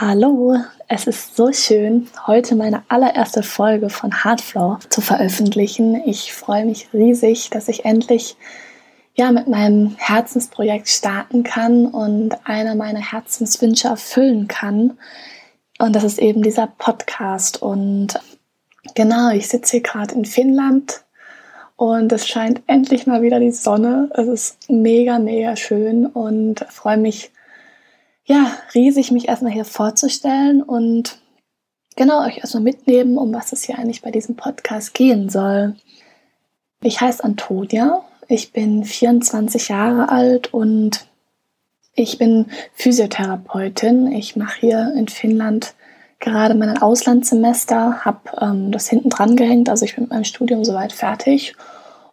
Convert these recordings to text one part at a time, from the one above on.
Hallo, es ist so schön, heute meine allererste Folge von Hardflow zu veröffentlichen. Ich freue mich riesig, dass ich endlich ja mit meinem Herzensprojekt starten kann und einer meiner Herzenswünsche erfüllen kann. Und das ist eben dieser Podcast. Und genau, ich sitze hier gerade in Finnland und es scheint endlich mal wieder die Sonne. Es ist mega, mega schön und freue mich ja, riesig, mich erstmal hier vorzustellen und genau euch erstmal mitnehmen, um was es hier eigentlich bei diesem Podcast gehen soll. Ich heiße Antonia, ich bin 24 Jahre alt und ich bin Physiotherapeutin. Ich mache hier in Finnland gerade mein Auslandssemester, habe ähm, das hinten dran gehängt, also ich bin mit meinem Studium soweit fertig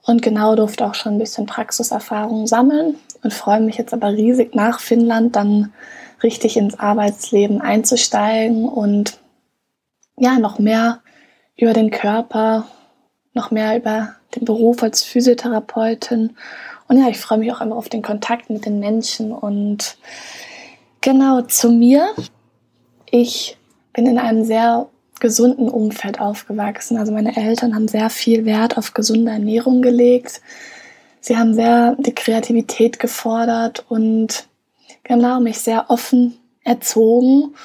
und genau durfte auch schon ein bisschen Praxiserfahrung sammeln und freue mich jetzt aber riesig nach Finnland dann richtig ins Arbeitsleben einzusteigen und ja, noch mehr über den Körper, noch mehr über den Beruf als Physiotherapeutin. Und ja, ich freue mich auch immer auf den Kontakt mit den Menschen. Und genau zu mir. Ich bin in einem sehr gesunden Umfeld aufgewachsen. Also meine Eltern haben sehr viel Wert auf gesunde Ernährung gelegt. Sie haben sehr die Kreativität gefordert und genau mich sehr offen erzogen.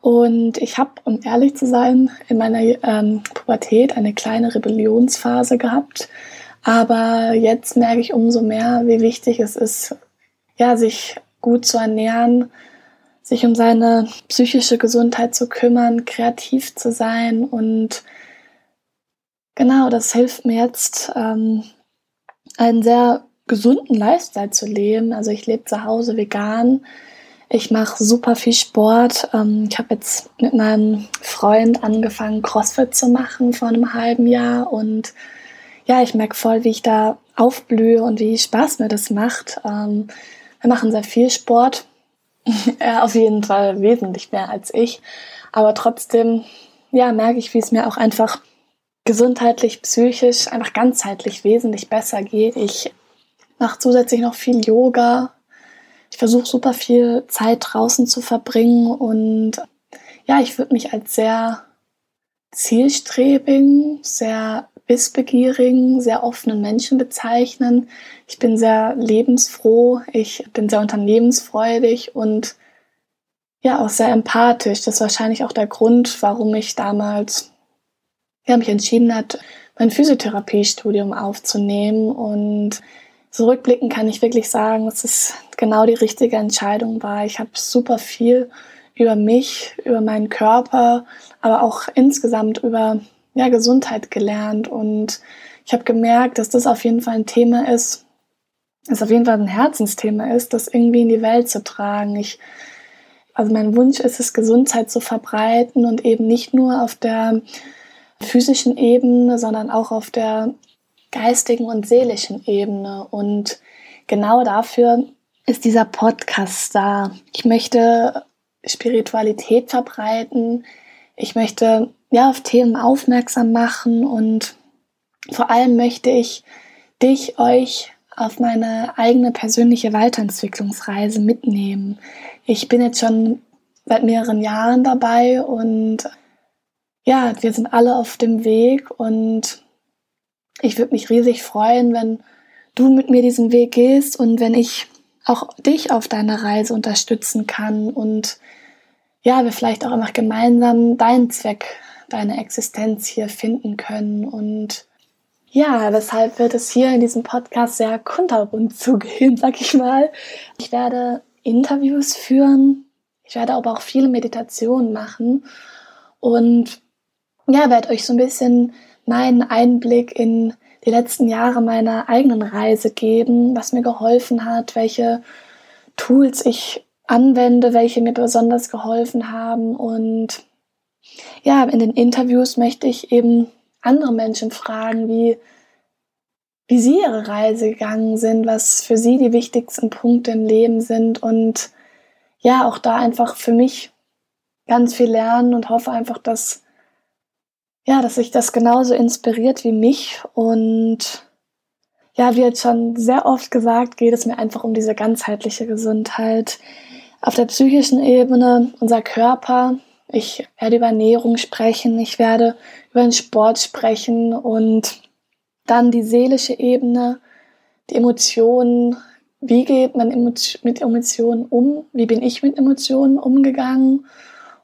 Und ich habe, um ehrlich zu sein, in meiner ähm, Pubertät eine kleine Rebellionsphase gehabt. Aber jetzt merke ich umso mehr, wie wichtig es ist, ja, sich gut zu ernähren, sich um seine psychische Gesundheit zu kümmern, kreativ zu sein. Und genau, das hilft mir jetzt, ähm, einen sehr gesunden Lifestyle zu leben. Also ich lebe zu Hause vegan. Ich mache super viel Sport. Ähm, ich habe jetzt mit meinem Freund angefangen, CrossFit zu machen vor einem halben Jahr. Und ja, ich merke voll, wie ich da aufblühe und wie Spaß mir das macht. Ähm, wir machen sehr viel Sport. er auf jeden Fall wesentlich mehr als ich. Aber trotzdem, ja, merke ich, wie es mir auch einfach gesundheitlich, psychisch, einfach ganzheitlich wesentlich besser geht. Ich mache zusätzlich noch viel Yoga. Ich versuche super viel Zeit draußen zu verbringen und ja, ich würde mich als sehr zielstrebigen, sehr wissbegierigen, sehr offenen Menschen bezeichnen. Ich bin sehr lebensfroh, ich bin sehr unternehmensfreudig und ja, auch sehr empathisch. Das ist wahrscheinlich auch der Grund, warum ich damals ja, mich entschieden hat, mein Physiotherapiestudium aufzunehmen und Zurückblicken kann ich wirklich sagen, dass es genau die richtige Entscheidung war. Ich habe super viel über mich, über meinen Körper, aber auch insgesamt über ja, Gesundheit gelernt. Und ich habe gemerkt, dass das auf jeden Fall ein Thema ist, das auf jeden Fall ein Herzensthema ist, das irgendwie in die Welt zu tragen. Ich, also mein Wunsch ist es, Gesundheit zu verbreiten und eben nicht nur auf der physischen Ebene, sondern auch auf der geistigen und seelischen Ebene. Und genau dafür ist dieser Podcast da. Ich möchte Spiritualität verbreiten. Ich möchte ja auf Themen aufmerksam machen und vor allem möchte ich dich, euch auf meine eigene persönliche Weiterentwicklungsreise mitnehmen. Ich bin jetzt schon seit mehreren Jahren dabei und ja, wir sind alle auf dem Weg und ich würde mich riesig freuen, wenn du mit mir diesen Weg gehst und wenn ich auch dich auf deiner Reise unterstützen kann und ja, wir vielleicht auch einfach gemeinsam deinen Zweck, deine Existenz hier finden können. Und ja, weshalb wird es hier in diesem Podcast sehr kunterbunt zugehen, sag ich mal. Ich werde Interviews führen, ich werde aber auch viele Meditationen machen und ja, werde euch so ein bisschen meinen Einblick in die letzten Jahre meiner eigenen Reise geben, was mir geholfen hat, welche Tools ich anwende, welche mir besonders geholfen haben. Und ja, in den Interviews möchte ich eben andere Menschen fragen, wie, wie sie ihre Reise gegangen sind, was für sie die wichtigsten Punkte im Leben sind und ja, auch da einfach für mich ganz viel lernen und hoffe einfach, dass ja, dass sich das genauso inspiriert wie mich. Und ja, wie jetzt schon sehr oft gesagt, geht es mir einfach um diese ganzheitliche Gesundheit. auf der psychischen Ebene unser Körper. Ich werde über Ernährung sprechen, ich werde über den Sport sprechen und dann die seelische Ebene, die Emotionen, wie geht man mit Emotionen um, wie bin ich mit Emotionen umgegangen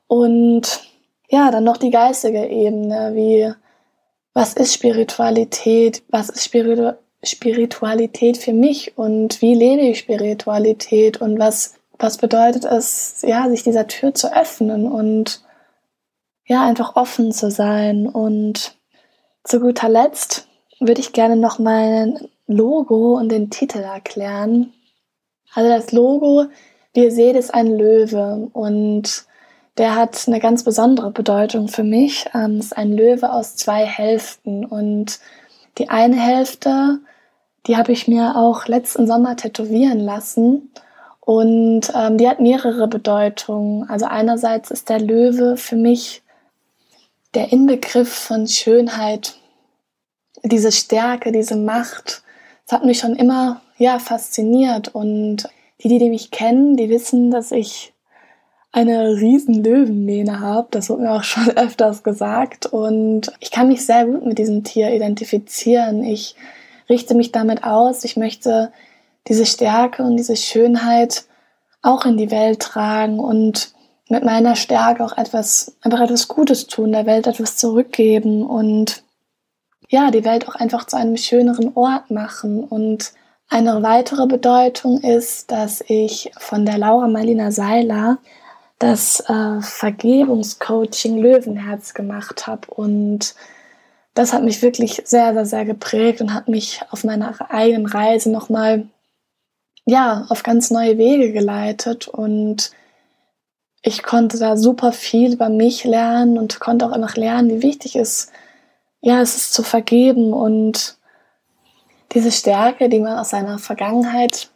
und ja, dann noch die geistige Ebene, wie was ist Spiritualität, was ist Spiritu Spiritualität für mich und wie lebe ich Spiritualität und was, was bedeutet es, ja, sich dieser Tür zu öffnen und ja, einfach offen zu sein. Und zu guter Letzt würde ich gerne noch mein Logo und den Titel erklären. Also das Logo, wie ihr seht, ist ein Löwe und der hat eine ganz besondere Bedeutung für mich. Ähm, ist ein Löwe aus zwei Hälften und die eine Hälfte, die habe ich mir auch letzten Sommer tätowieren lassen und ähm, die hat mehrere Bedeutungen. Also einerseits ist der Löwe für mich der Inbegriff von Schönheit, diese Stärke, diese Macht. Das hat mich schon immer ja fasziniert und die, die mich kennen, die wissen, dass ich eine riesen Löwenmähne habe. Das wurde mir auch schon öfters gesagt. Und ich kann mich sehr gut mit diesem Tier identifizieren. Ich richte mich damit aus. Ich möchte diese Stärke und diese Schönheit auch in die Welt tragen und mit meiner Stärke auch etwas, einfach etwas Gutes tun, der Welt etwas zurückgeben und ja, die Welt auch einfach zu einem schöneren Ort machen. Und eine weitere Bedeutung ist, dass ich von der Laura Marlina Seiler das äh, Vergebungscoaching Löwenherz gemacht habe und das hat mich wirklich sehr, sehr, sehr geprägt und hat mich auf meiner eigenen Reise nochmal, ja, auf ganz neue Wege geleitet und ich konnte da super viel über mich lernen und konnte auch einfach lernen, wie wichtig es, ja, es ist zu vergeben und diese Stärke, die man aus seiner Vergangenheit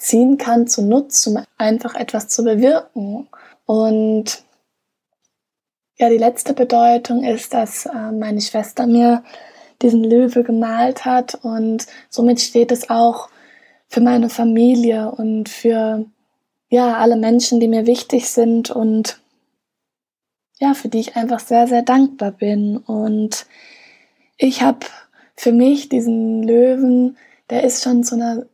ziehen kann, zu nutzen, um einfach etwas zu bewirken. Und ja, die letzte Bedeutung ist, dass äh, meine Schwester mir diesen Löwe gemalt hat und somit steht es auch für meine Familie und für ja alle Menschen, die mir wichtig sind und ja, für die ich einfach sehr, sehr dankbar bin. Und ich habe für mich diesen Löwen, der ist schon zu einer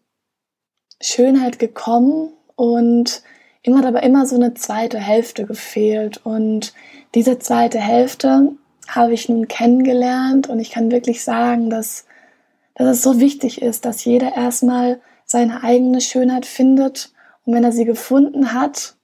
Schönheit gekommen und immer aber immer so eine zweite Hälfte gefehlt. Und diese zweite Hälfte habe ich nun kennengelernt und ich kann wirklich sagen, dass, dass es so wichtig ist, dass jeder erstmal seine eigene Schönheit findet und wenn er sie gefunden hat,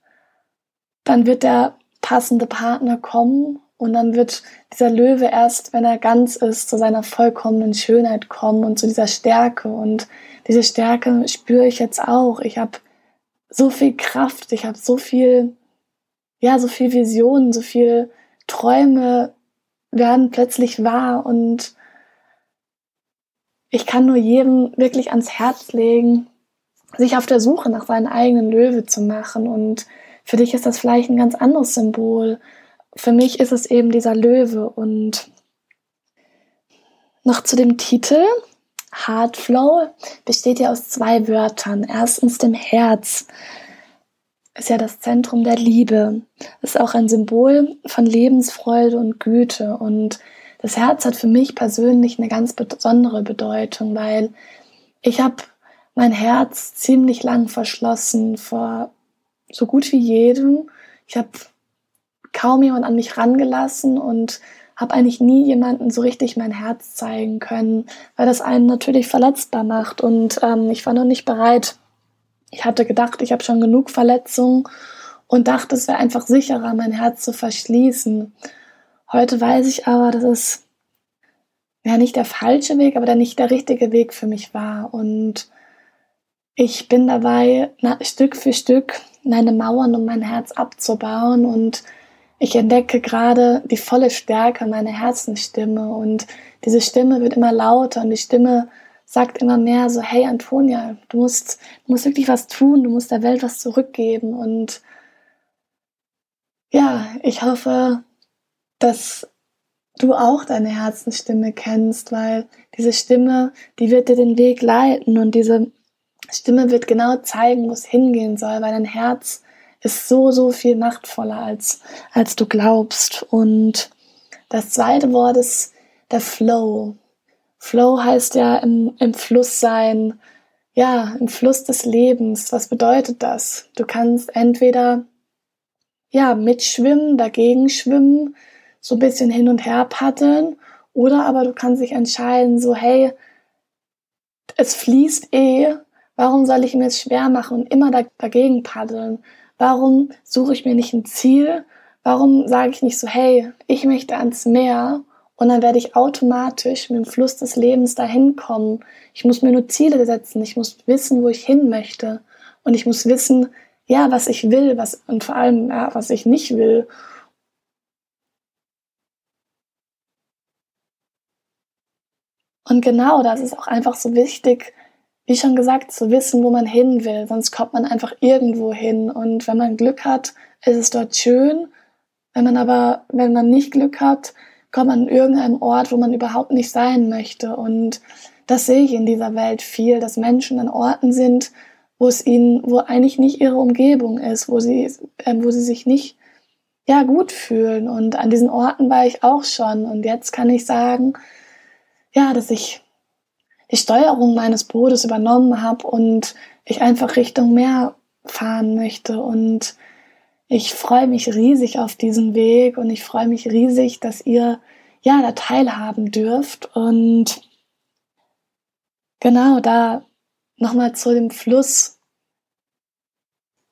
dann wird der passende Partner kommen und dann wird dieser Löwe erst, wenn er ganz ist, zu seiner vollkommenen Schönheit kommen und zu dieser Stärke und diese Stärke spüre ich jetzt auch. Ich habe so viel Kraft, ich habe so viel, ja, so viel Visionen, so viel Träume werden plötzlich wahr und ich kann nur jedem wirklich ans Herz legen, sich auf der Suche nach seinem eigenen Löwe zu machen. Und für dich ist das vielleicht ein ganz anderes Symbol. Für mich ist es eben dieser Löwe. Und noch zu dem Titel. Heartflow besteht ja aus zwei Wörtern. Erstens dem Herz. Ist ja das Zentrum der Liebe. Ist auch ein Symbol von Lebensfreude und Güte. Und das Herz hat für mich persönlich eine ganz besondere Bedeutung, weil ich habe mein Herz ziemlich lang verschlossen vor so gut wie jedem. Ich habe kaum jemand an mich rangelassen und habe eigentlich nie jemanden so richtig mein Herz zeigen können, weil das einen natürlich verletzbar macht und ähm, ich war noch nicht bereit. Ich hatte gedacht, ich habe schon genug Verletzungen und dachte, es wäre einfach sicherer, mein Herz zu verschließen. Heute weiß ich aber, dass es ja nicht der falsche Weg, aber der nicht der richtige Weg für mich war und ich bin dabei, Stück für Stück meine Mauern um mein Herz abzubauen und ich entdecke gerade die volle Stärke meiner Herzensstimme und diese Stimme wird immer lauter und die Stimme sagt immer mehr so, hey Antonia, du musst, du musst wirklich was tun, du musst der Welt was zurückgeben. Und ja, ich hoffe, dass du auch deine Herzensstimme kennst, weil diese Stimme, die wird dir den Weg leiten und diese Stimme wird genau zeigen, wo es hingehen soll, weil dein Herz ist so, so viel machtvoller, als, als du glaubst. Und das zweite Wort ist der Flow. Flow heißt ja im, im Fluss sein, ja, im Fluss des Lebens. Was bedeutet das? Du kannst entweder ja, mitschwimmen, dagegen schwimmen, so ein bisschen hin und her paddeln, oder aber du kannst dich entscheiden, so, hey, es fließt eh, warum soll ich mir es schwer machen und immer dagegen paddeln? Warum suche ich mir nicht ein Ziel? Warum sage ich nicht so, hey, ich möchte ans Meer und dann werde ich automatisch mit dem Fluss des Lebens dahin kommen. Ich muss mir nur Ziele setzen, ich muss wissen, wo ich hin möchte und ich muss wissen, ja, was ich will, was und vor allem, ja, was ich nicht will. Und genau das ist auch einfach so wichtig, wie schon gesagt, zu wissen, wo man hin will. Sonst kommt man einfach irgendwo hin. Und wenn man Glück hat, ist es dort schön. Wenn man aber, wenn man nicht Glück hat, kommt man an irgendeinem Ort, wo man überhaupt nicht sein möchte. Und das sehe ich in dieser Welt viel, dass Menschen an Orten sind, wo es ihnen, wo eigentlich nicht ihre Umgebung ist, wo sie, äh, wo sie sich nicht ja gut fühlen. Und an diesen Orten war ich auch schon. Und jetzt kann ich sagen, ja, dass ich die Steuerung meines Bootes übernommen habe und ich einfach Richtung Meer fahren möchte. Und ich freue mich riesig auf diesen Weg und ich freue mich riesig, dass ihr ja da teilhaben dürft. Und genau da nochmal zu dem Fluss.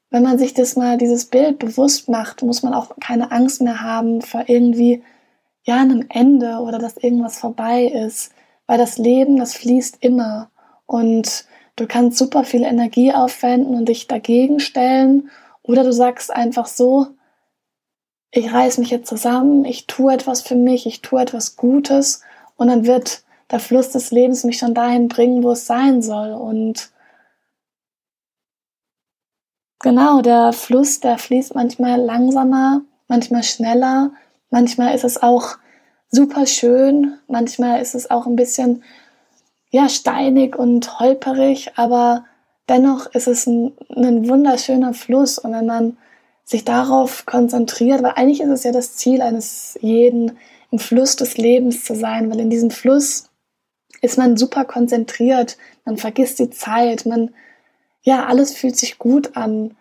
Wenn man sich das mal, dieses Bild bewusst macht, muss man auch keine Angst mehr haben vor irgendwie, ja, einem Ende oder dass irgendwas vorbei ist. Weil das Leben, das fließt immer. Und du kannst super viel Energie aufwenden und dich dagegen stellen. Oder du sagst einfach so, ich reiß mich jetzt zusammen, ich tue etwas für mich, ich tue etwas Gutes und dann wird der Fluss des Lebens mich schon dahin bringen, wo es sein soll. Und genau, der Fluss, der fließt manchmal langsamer, manchmal schneller, manchmal ist es auch super schön, manchmal ist es auch ein bisschen ja, steinig und holperig, aber dennoch ist es ein, ein wunderschöner Fluss. Und wenn man sich darauf konzentriert, weil eigentlich ist es ja das Ziel eines jeden, im Fluss des Lebens zu sein, weil in diesem Fluss ist man super konzentriert, man vergisst die Zeit, man, ja, alles fühlt sich gut an.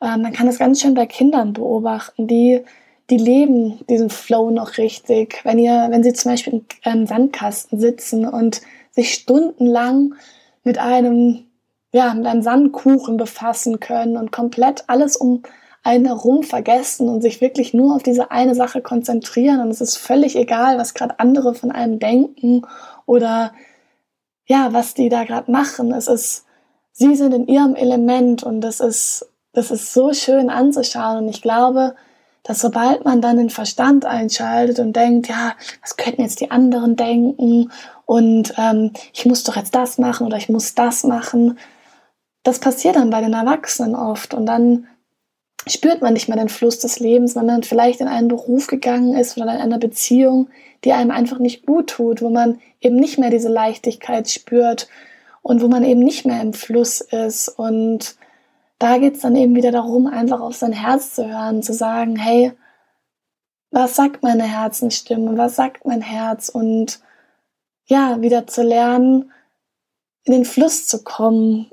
Äh, man kann das ganz schön bei Kindern beobachten, die, die leben diesen Flow noch richtig. Wenn ihr, wenn sie zum Beispiel im Sandkasten sitzen und sich stundenlang mit einem, ja, mit einem Sandkuchen befassen können und komplett alles um einen herum vergessen und sich wirklich nur auf diese eine Sache konzentrieren und es ist völlig egal, was gerade andere von einem denken oder ja, was die da gerade machen. Es ist, sie sind in ihrem Element und das ist, das ist so schön anzuschauen. Und ich glaube, dass sobald man dann den Verstand einschaltet und denkt, ja, was könnten jetzt die anderen denken? Und ähm, ich muss doch jetzt das machen oder ich muss das machen, das passiert dann bei den Erwachsenen oft. Und dann spürt man nicht mehr den Fluss des Lebens, wenn man vielleicht in einen Beruf gegangen ist oder in einer Beziehung, die einem einfach nicht gut tut, wo man eben nicht mehr diese Leichtigkeit spürt und wo man eben nicht mehr im Fluss ist. Und da geht es dann eben wieder darum, einfach auf sein Herz zu hören, zu sagen, hey, was sagt meine Herzensstimme, was sagt mein Herz? Und ja, wieder zu lernen, in den Fluss zu kommen,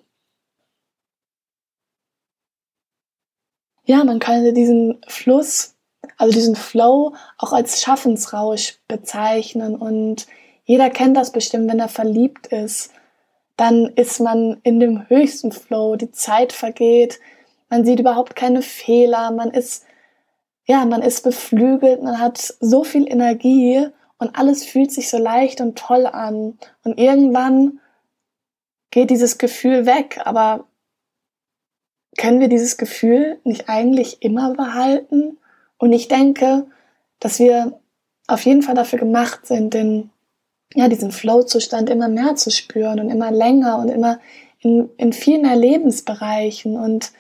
ja, man könnte diesen Fluss, also diesen Flow auch als Schaffensrausch bezeichnen. Und jeder kennt das bestimmt, wenn er verliebt ist, dann ist man in dem höchsten Flow, die Zeit vergeht, man sieht überhaupt keine Fehler, man ist ja, man ist beflügelt, man hat so viel Energie und alles fühlt sich so leicht und toll an und irgendwann geht dieses Gefühl weg, aber können wir dieses Gefühl nicht eigentlich immer behalten? Und ich denke, dass wir auf jeden Fall dafür gemacht sind, den, ja, diesen Flow-Zustand immer mehr zu spüren und immer länger und immer in, in viel mehr Lebensbereichen. Und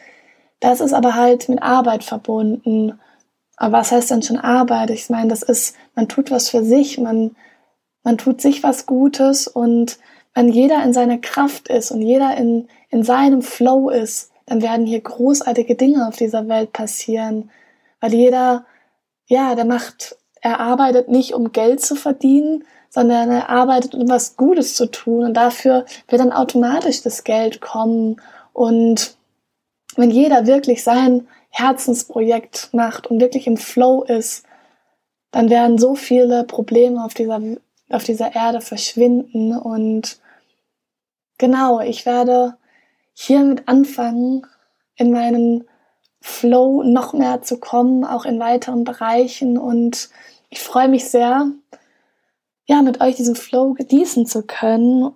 das ist aber halt mit Arbeit verbunden. Aber was heißt denn schon Arbeit? Ich meine, das ist, man tut was für sich, man, man tut sich was Gutes und wenn jeder in seiner Kraft ist und jeder in, in seinem Flow ist, dann werden hier großartige Dinge auf dieser Welt passieren, weil jeder, ja, der macht, er arbeitet nicht, um Geld zu verdienen, sondern er arbeitet, um was Gutes zu tun. Und dafür wird dann automatisch das Geld kommen. Und wenn jeder wirklich sein Herzensprojekt macht und wirklich im Flow ist, dann werden so viele Probleme auf dieser, auf dieser Erde verschwinden. Und genau, ich werde hiermit anfangen, in meinen Flow noch mehr zu kommen, auch in weiteren Bereichen. Und ich freue mich sehr, ja, mit euch diesen Flow genießen zu können.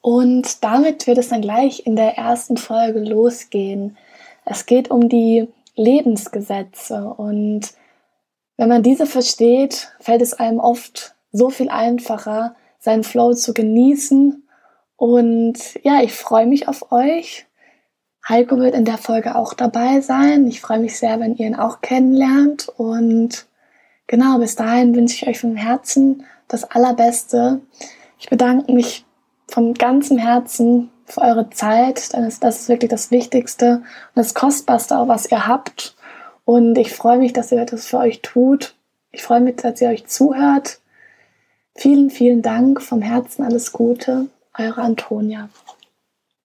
Und damit wird es dann gleich in der ersten Folge losgehen. Es geht um die Lebensgesetze und wenn man diese versteht, fällt es einem oft so viel einfacher, seinen Flow zu genießen und ja, ich freue mich auf euch. Heiko wird in der Folge auch dabei sein. Ich freue mich sehr, wenn ihr ihn auch kennenlernt. Und genau, bis dahin wünsche ich euch von Herzen das Allerbeste. Ich bedanke mich von ganzem Herzen für eure Zeit. Das ist wirklich das Wichtigste und das Kostbarste, was ihr habt. Und ich freue mich, dass ihr das für euch tut. Ich freue mich, dass ihr euch zuhört. Vielen, vielen Dank vom Herzen alles Gute eure Antonia.